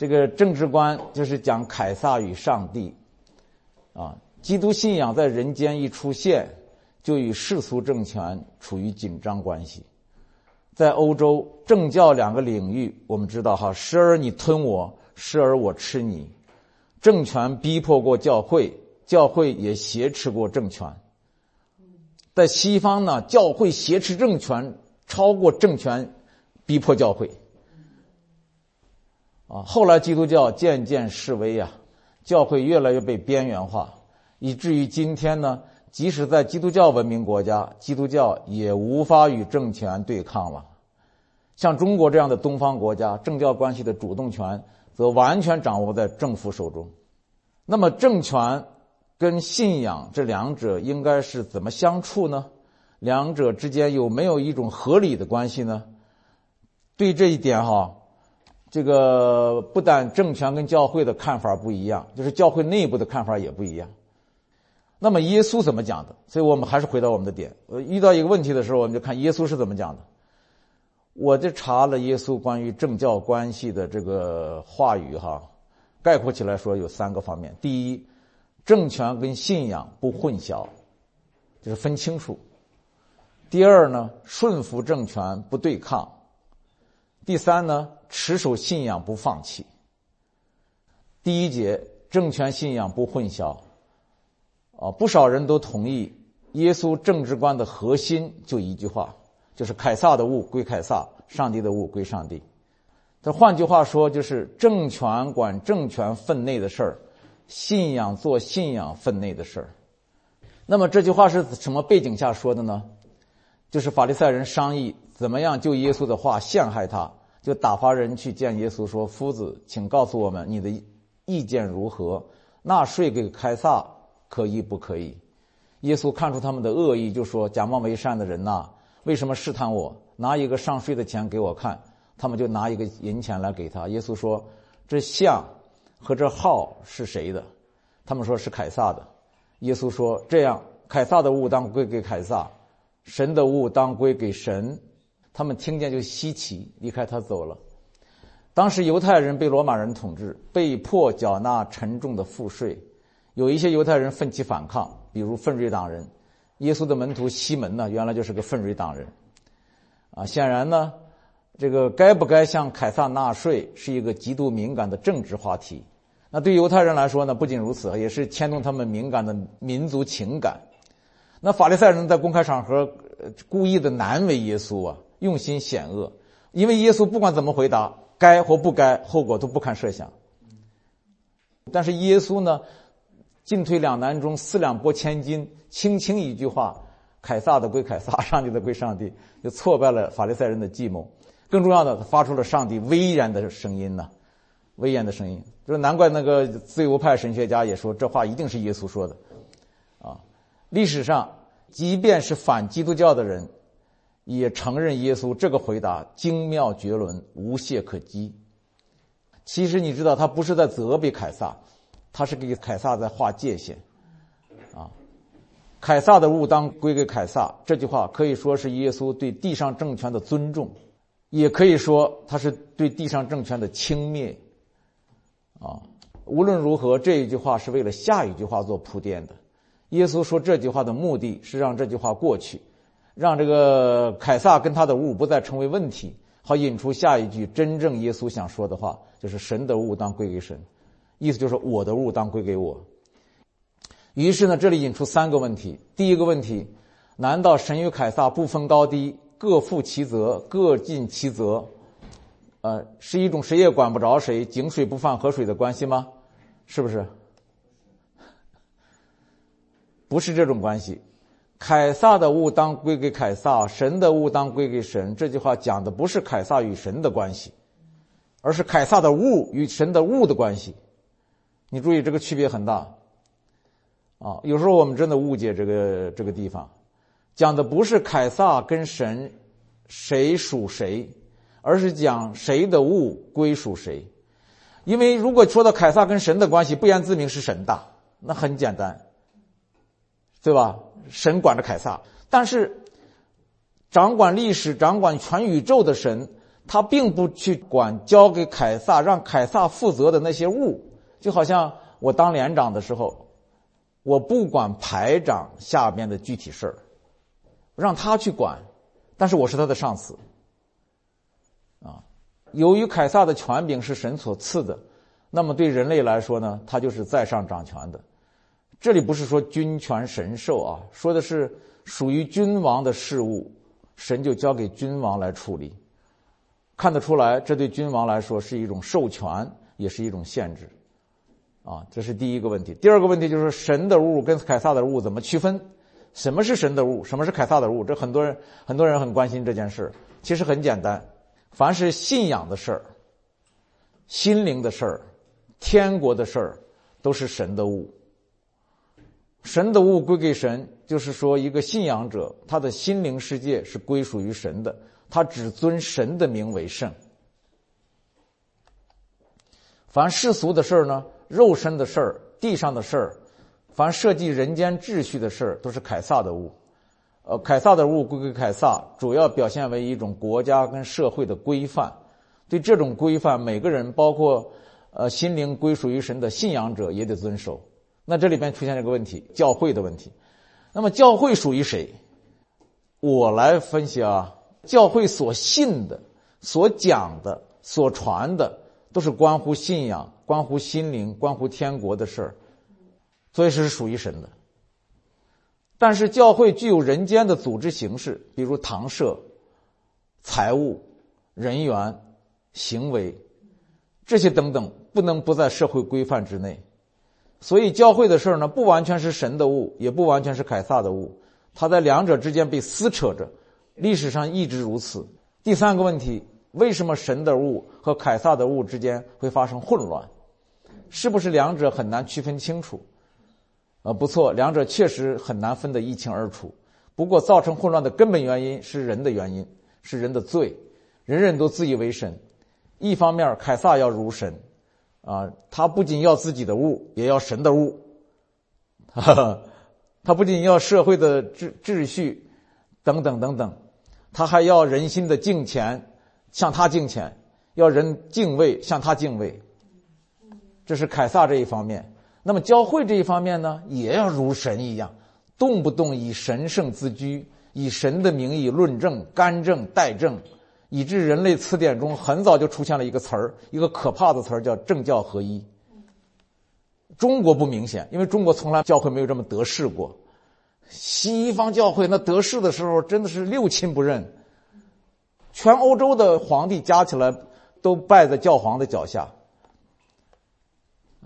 这个政治观就是讲凯撒与上帝，啊，基督信仰在人间一出现，就与世俗政权处于紧张关系。在欧洲政教两个领域，我们知道哈，时而你吞我，时而我吃你，政权逼迫过教会，教会也挟持过政权。在西方呢，教会挟持政权超过政权逼迫教会。啊，后来基督教渐渐式微呀，教会越来越被边缘化，以至于今天呢，即使在基督教文明国家，基督教也无法与政权对抗了。像中国这样的东方国家，政教关系的主动权则完全掌握在政府手中。那么，政权跟信仰这两者应该是怎么相处呢？两者之间有没有一种合理的关系呢？对这一点，哈，这个不但政权跟教会的看法不一样，就是教会内部的看法也不一样。那么，耶稣怎么讲的？所以我们还是回到我们的点。呃，遇到一个问题的时候，我们就看耶稣是怎么讲的。我就查了耶稣关于政教关系的这个话语，哈，概括起来说有三个方面：第一，政权跟信仰不混淆，就是分清楚；第二呢，顺服政权不对抗；第三呢，持守信仰不放弃。第一节，政权信仰不混淆，啊，不少人都同意耶稣政治观的核心就一句话。就是凯撒的物归凯撒，上帝的物归上帝。这换句话说，就是政权管政权分内的事儿，信仰做信仰分内的事儿。那么这句话是什么背景下说的呢？就是法利赛人商议怎么样就耶稣的话陷害他，就打发人去见耶稣说：“夫子，请告诉我们你的意见如何？纳税给凯撒可以不可以？”耶稣看出他们的恶意，就说：“假冒为善的人呐！”为什么试探我？拿一个上税的钱给我看，他们就拿一个银钱来给他。耶稣说：“这像和这号是谁的？”他们说是凯撒的。耶稣说：“这样，凯撒的物当归给凯撒，神的物当归给神。”他们听见就稀奇，离开他走了。当时犹太人被罗马人统治，被迫缴纳沉重的赋税。有一些犹太人奋起反抗，比如奋锐党人。耶稣的门徒西门呢，原来就是个奋锐党人，啊，显然呢，这个该不该向凯撒纳税是一个极度敏感的政治话题。那对犹太人来说呢，不仅如此，也是牵动他们敏感的民族情感。那法利赛人在公开场合故意的难为耶稣啊，用心险恶，因为耶稣不管怎么回答，该或不该，后果都不堪设想。但是耶稣呢？进退两难中，四两拨千斤，轻轻一句话，凯撒的归凯撒，上帝的归上帝，就挫败了法利赛人的计谋。更重要的，他发出了上帝威严的声音呢，威严的声音，就是难怪那个自由派神学家也说这话一定是耶稣说的，啊，历史上即便是反基督教的人，也承认耶稣这个回答精妙绝伦，无懈可击。其实你知道，他不是在责备凯撒。他是给凯撒在划界限，啊，凯撒的物当归给凯撒。这句话可以说是耶稣对地上政权的尊重，也可以说他是对地上政权的轻蔑，啊，无论如何，这一句话是为了下一句话做铺垫的。耶稣说这句话的目的是让这句话过去，让这个凯撒跟他的物不再成为问题，好引出下一句真正耶稣想说的话，就是神的物当归给神。意思就是我的物当归给我。于是呢，这里引出三个问题：第一个问题，难道神与凯撒不分高低，各负其责，各尽其责？呃，是一种谁也管不着谁，井水不犯河水的关系吗？是不是？不是这种关系。凯撒的物当归给凯撒，神的物当归给神。这句话讲的不是凯撒与神的关系，而是凯撒的物与神的物的关系。你注意，这个区别很大，啊，有时候我们真的误解这个这个地方，讲的不是凯撒跟神谁属谁，而是讲谁的物归属谁。因为如果说到凯撒跟神的关系，不言自明是神大，那很简单，对吧？神管着凯撒，但是掌管历史、掌管全宇宙的神，他并不去管交给凯撒让凯撒负责的那些物，就好像我当连长的时候，我不管排长下边的具体事儿，让他去管，但是我是他的上司。啊，由于凯撒的权柄是神所赐的，那么对人类来说呢，他就是在上掌权的。这里不是说君权神授啊，说的是属于君王的事物，神就交给君王来处理。看得出来，这对君王来说是一种授权，也是一种限制。啊，这是第一个问题。第二个问题就是神的物跟凯撒的物怎么区分？什么是神的物？什么是凯撒的物？这很多人很多人很关心这件事。其实很简单。凡是信仰的事儿、心灵的事儿、天国的事儿，都是神的物。神的物归给神，就是说，一个信仰者，他的心灵世界是归属于神的，他只尊神的名为圣。凡世俗的事儿呢，肉身的事儿、地上的事儿，凡涉及人间秩序的事儿，都是凯撒的物。呃，凯撒的物归给凯撒，主要表现为一种国家跟社会的规范。对这种规范，每个人，包括呃心灵归属于神的信仰者，也得遵守。那这里边出现了一个问题，教会的问题。那么教会属于谁？我来分析啊，教会所信的、所讲的、所传的，都是关乎信仰、关乎心灵、关乎天国的事儿，所以是属于神的。但是教会具有人间的组织形式，比如堂舍、财务、人员、行为，这些等等，不能不在社会规范之内。所以教会的事儿呢，不完全是神的物，也不完全是凯撒的物，它在两者之间被撕扯着，历史上一直如此。第三个问题，为什么神的物和凯撒的物之间会发生混乱？是不是两者很难区分清楚？啊，不错，两者确实很难分得一清二楚。不过，造成混乱的根本原因是人的原因，是人的罪。人人都自以为神。一方面，凯撒要如神，啊，他不仅要自己的物，也要神的物。哈哈他不仅要社会的秩秩序，等等等等，他还要人心的敬虔，向他敬虔；要人敬畏，向他敬畏。这是凯撒这一方面。那么教会这一方面呢，也要如神一样，动不动以神圣自居，以神的名义论证、干政、代政，以致人类词典中很早就出现了一个词儿，一个可怕的词儿叫“政教合一”。中国不明显，因为中国从来教会没有这么得势过。西方教会那得势的时候，真的是六亲不认，全欧洲的皇帝加起来都拜在教皇的脚下。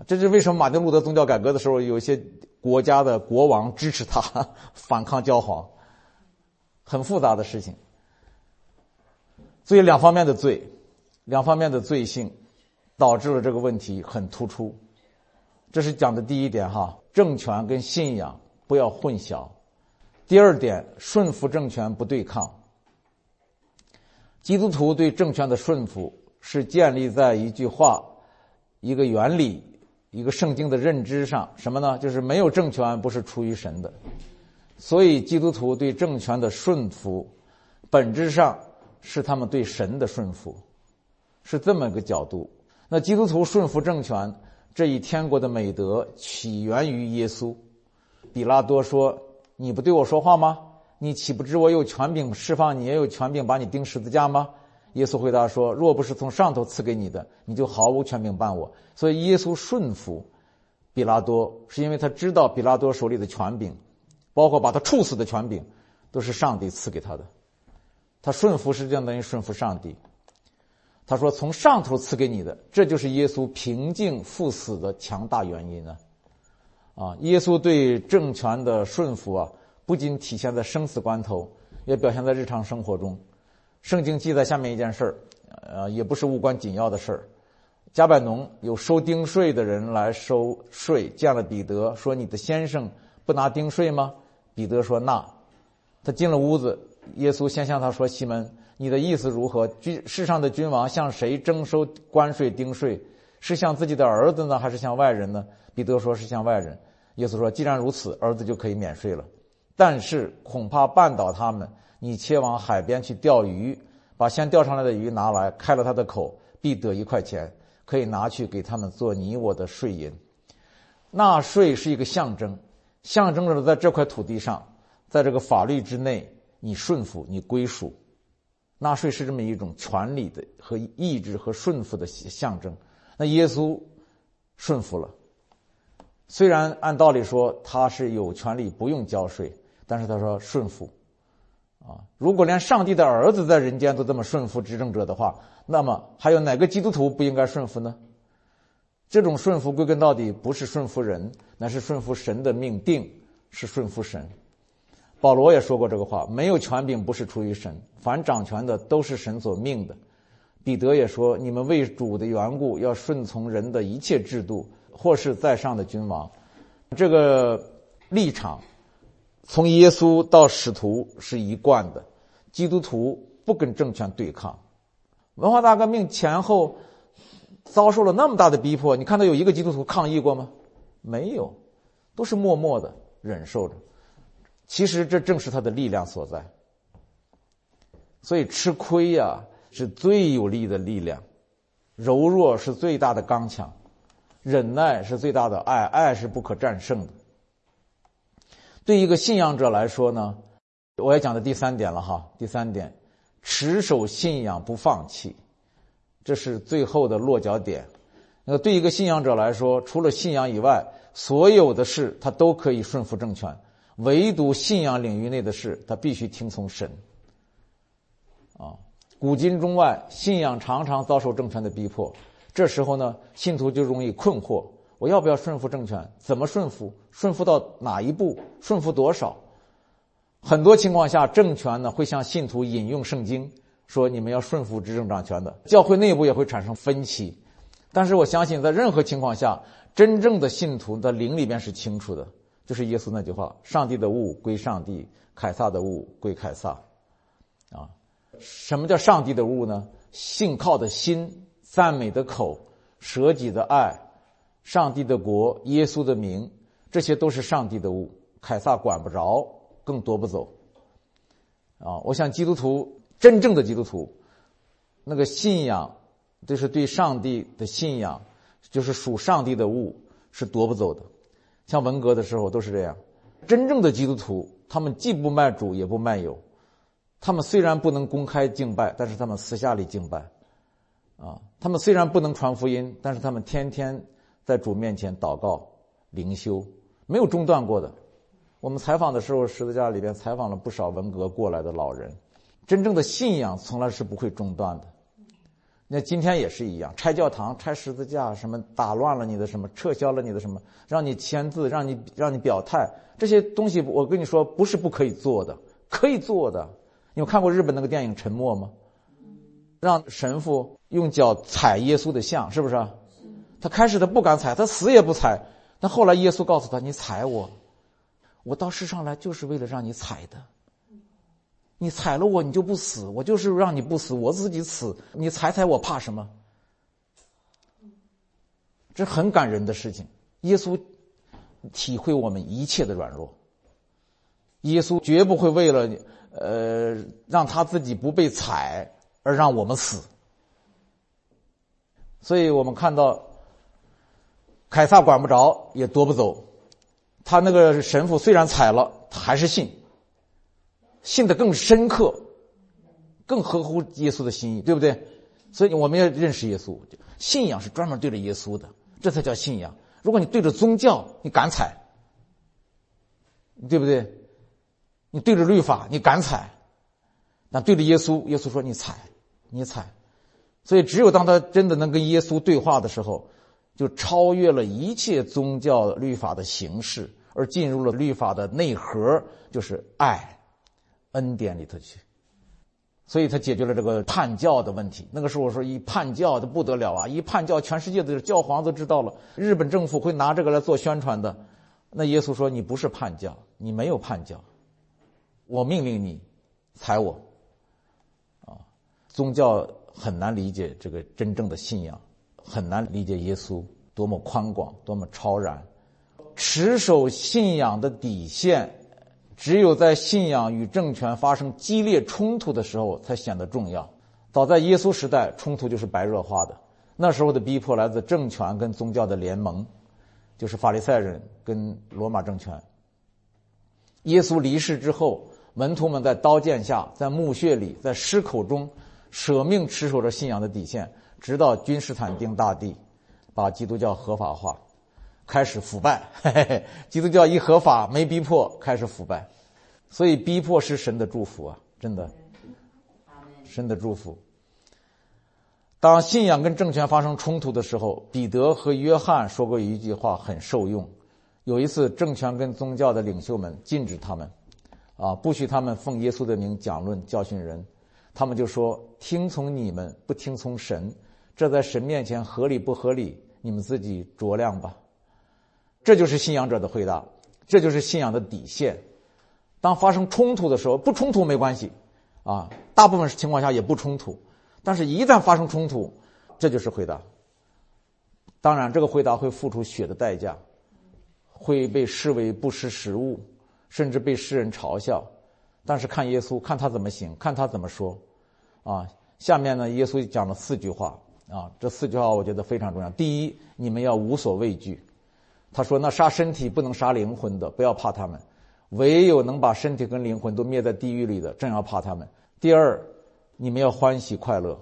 这是为什么？马丁路德宗教改革的时候，有一些国家的国王支持他 反抗教皇，很复杂的事情。所以两方面的罪，两方面的罪性，导致了这个问题很突出。这是讲的第一点哈，政权跟信仰不要混淆。第二点，顺服政权不对抗。基督徒对政权的顺服是建立在一句话、一个原理。一个圣经的认知上，什么呢？就是没有政权不是出于神的，所以基督徒对政权的顺服，本质上是他们对神的顺服，是这么个角度。那基督徒顺服政权这一天国的美德起源于耶稣。比拉多说：“你不对我说话吗？你岂不知我有权柄释放你，也有权柄把你钉十字架吗？”耶稣回答说：“若不是从上头赐给你的，你就毫无权柄办我。”所以耶稣顺服比拉多，是因为他知道比拉多手里的权柄，包括把他处死的权柄，都是上帝赐给他的。他顺服实际上等于顺服上帝。他说：“从上头赐给你的，这就是耶稣平静赴死的强大原因呢。”啊，耶稣对政权的顺服啊，不仅体现在生死关头，也表现在日常生活中。圣经记载下面一件事儿，呃，也不是无关紧要的事儿。加百农有收丁税的人来收税，见了彼得说：“你的先生不拿丁税吗？”彼得说：“那。”他进了屋子，耶稣先向他说：“西门，你的意思如何？君世上的君王向谁征收关税丁税？是向自己的儿子呢，还是向外人呢？”彼得说：“是向外人。”耶稣说：“既然如此，儿子就可以免税了。但是恐怕绊倒他们。”你切往海边去钓鱼，把先钓上来的鱼拿来，开了他的口，必得一块钱，可以拿去给他们做你我的税银。纳税是一个象征，象征着在这块土地上，在这个法律之内，你顺服，你归属。纳税是这么一种权利的和意志和顺服的象征。那耶稣顺服了，虽然按道理说他是有权利不用交税，但是他说顺服。啊，如果连上帝的儿子在人间都这么顺服执政者的话，那么还有哪个基督徒不应该顺服呢？这种顺服归根到底不是顺服人，那是顺服神的命定，是顺服神。保罗也说过这个话：没有权柄不是出于神，凡掌权的都是神所命的。彼得也说：你们为主的缘故，要顺从人的一切制度，或是在上的君王。这个立场。从耶稣到使徒是一贯的，基督徒不跟政权对抗。文化大革命前后遭受了那么大的逼迫，你看到有一个基督徒抗议过吗？没有，都是默默的忍受着。其实这正是他的力量所在。所以吃亏呀是最有力的力量，柔弱是最大的刚强，忍耐是最大的爱，爱是不可战胜的。对一个信仰者来说呢，我要讲的第三点了哈。第三点，持守信仰不放弃，这是最后的落脚点。那对一个信仰者来说，除了信仰以外，所有的事他都可以顺服政权，唯独信仰领域内的事，他必须听从神。啊，古今中外，信仰常常遭受政权的逼迫，这时候呢，信徒就容易困惑。我要不要顺服政权？怎么顺服？顺服到哪一步？顺服多少？很多情况下，政权呢会向信徒引用圣经，说你们要顺服执政掌权的。教会内部也会产生分歧，但是我相信，在任何情况下，真正的信徒的灵里边是清楚的，就是耶稣那句话：“上帝的物归上帝，凯撒的物归凯撒。”啊，什么叫上帝的物呢？信靠的心，赞美的口，舍己的爱。上帝的国，耶稣的名，这些都是上帝的物，凯撒管不着，更夺不走。啊，我想基督徒真正的基督徒，那个信仰，就是对上帝的信仰，就是属上帝的物，是夺不走的。像文革的时候都是这样。真正的基督徒，他们既不卖主，也不卖友。他们虽然不能公开敬拜，但是他们私下里敬拜。啊，他们虽然不能传福音，但是他们天天。在主面前祷告、灵修，没有中断过的。我们采访的时候，十字架里边采访了不少文革过来的老人。真正的信仰从来是不会中断的。那今天也是一样，拆教堂、拆十字架，什么打乱了你的什么，撤销了你的什么，让你签字，让你让你表态，这些东西，我跟你说，不是不可以做的，可以做的。你有看过日本那个电影《沉默》吗？让神父用脚踩耶稣的像，是不是？他开始他不敢踩，他死也不踩。但后来耶稣告诉他：“你踩我，我到世上来就是为了让你踩的。你踩了我，你就不死。我就是让你不死，我自己死。你踩踩我，怕什么？这很感人的事情。耶稣体会我们一切的软弱。耶稣绝不会为了呃让他自己不被踩而让我们死。所以我们看到。凯撒管不着，也夺不走。他那个神父虽然踩了，还是信，信的更深刻，更合乎耶稣的心意，对不对？所以我们要认识耶稣，信仰是专门对着耶稣的，这才叫信仰。如果你对着宗教，你敢踩，对不对？你对着律法，你敢踩，那对着耶稣，耶稣说你踩，你踩。所以只有当他真的能跟耶稣对话的时候。就超越了一切宗教律法的形式，而进入了律法的内核，就是爱、恩典里头去。所以他解决了这个叛教的问题。那个时候我说一叛教的不得了啊！一叛教，全世界的教皇都知道了，日本政府会拿这个来做宣传的。那耶稣说：“你不是叛教，你没有叛教，我命令你踩我。”啊，宗教很难理解这个真正的信仰。很难理解耶稣多么宽广，多么超然。持守信仰的底线，只有在信仰与政权发生激烈冲突的时候才显得重要。早在耶稣时代，冲突就是白热化的。那时候的逼迫来自政权跟宗教的联盟，就是法利赛人跟罗马政权。耶稣离世之后，门徒们在刀剑下、在墓穴里、在尸口中，舍命持守着信仰的底线，直到君士坦丁大帝把基督教合法化，开始腐败。嘿嘿嘿，基督教一合法，没逼迫，开始腐败。所以逼迫是神的祝福啊，真的，神的祝福。当信仰跟政权发生冲突的时候，彼得和约翰说过一句话很受用。有一次，政权跟宗教的领袖们禁止他们，啊，不许他们奉耶稣的名讲论教训人。他们就说：“听从你们，不听从神，这在神面前合理不合理？你们自己酌量吧。”这就是信仰者的回答，这就是信仰的底线。当发生冲突的时候，不冲突没关系，啊，大部分情况下也不冲突。但是，一旦发生冲突，这就是回答。当然，这个回答会付出血的代价。会被视为不识时务，甚至被世人嘲笑。但是看耶稣，看他怎么行，看他怎么说。啊，下面呢，耶稣讲了四句话。啊，这四句话我觉得非常重要。第一，你们要无所畏惧。他说：“那杀身体不能杀灵魂的，不要怕他们；唯有能把身体跟灵魂都灭在地狱里的，正要怕他们。”第二，你们要欢喜快乐。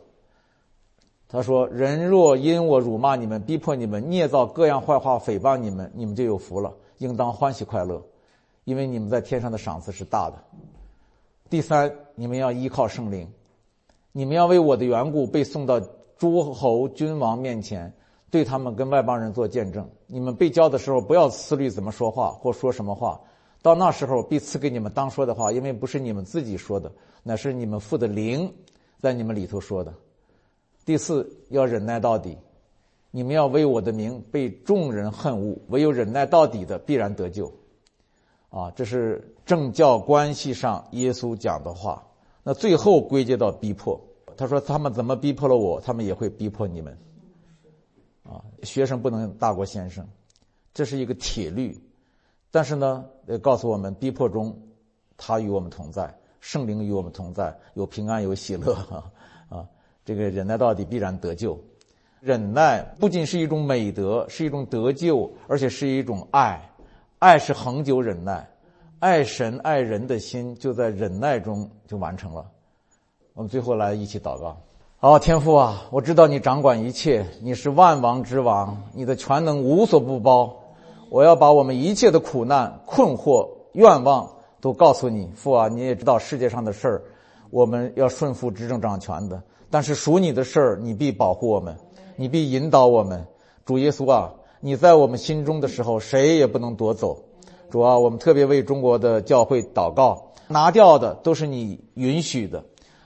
他说：“人若因我辱骂你们、逼迫你们、捏造各样坏话诽谤你们，你们就有福了，应当欢喜快乐，因为你们在天上的赏赐是大的。第三，你们要依靠圣灵，你们要为我的缘故被送到诸侯君王面前，对他们跟外邦人做见证。你们被教的时候，不要思虑怎么说话或说什么话，到那时候必赐给你们当说的话，因为不是你们自己说的，乃是你们父的灵在你们里头说的。”第四，要忍耐到底。你们要为我的名被众人恨恶，唯有忍耐到底的必然得救。啊，这是政教关系上耶稣讲的话。那最后归结到逼迫，他说他们怎么逼迫了我，他们也会逼迫你们。啊，学生不能大过先生，这是一个铁律。但是呢，呃告诉我们逼迫中，他与我们同在，圣灵与我们同在，有平安，有喜乐。啊。这个忍耐到底必然得救，忍耐不仅是一种美德，是一种得救，而且是一种爱。爱是恒久忍耐，爱神爱人的心就在忍耐中就完成了。我们最后来一起祷告。好，天父啊，我知道你掌管一切，你是万王之王，你的全能无所不包。我要把我们一切的苦难、困惑、愿望都告诉你，父啊，你也知道世界上的事儿，我们要顺服执政掌权的。但是属你的事儿，你必保护我们，你必引导我们。主耶稣啊，你在我们心中的时候，谁也不能夺走。主啊，我们特别为中国的教会祷告，拿掉的都是你允许的，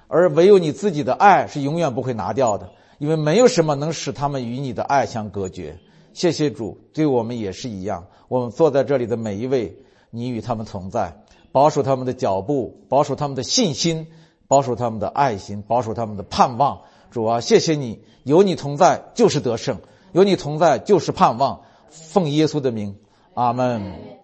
而唯有你自己的爱是永远不会拿掉的，因为没有什么能使他们与你的爱相隔绝。谢谢主，对我们也是一样。我们坐在这里的每一位，你与他们同在，保守他们的脚步，保守他们的信心。保守他们的爱心，保守他们的盼望。主啊，谢谢你，有你同在就是得胜，有你同在就是盼望。奉耶稣的名，阿门。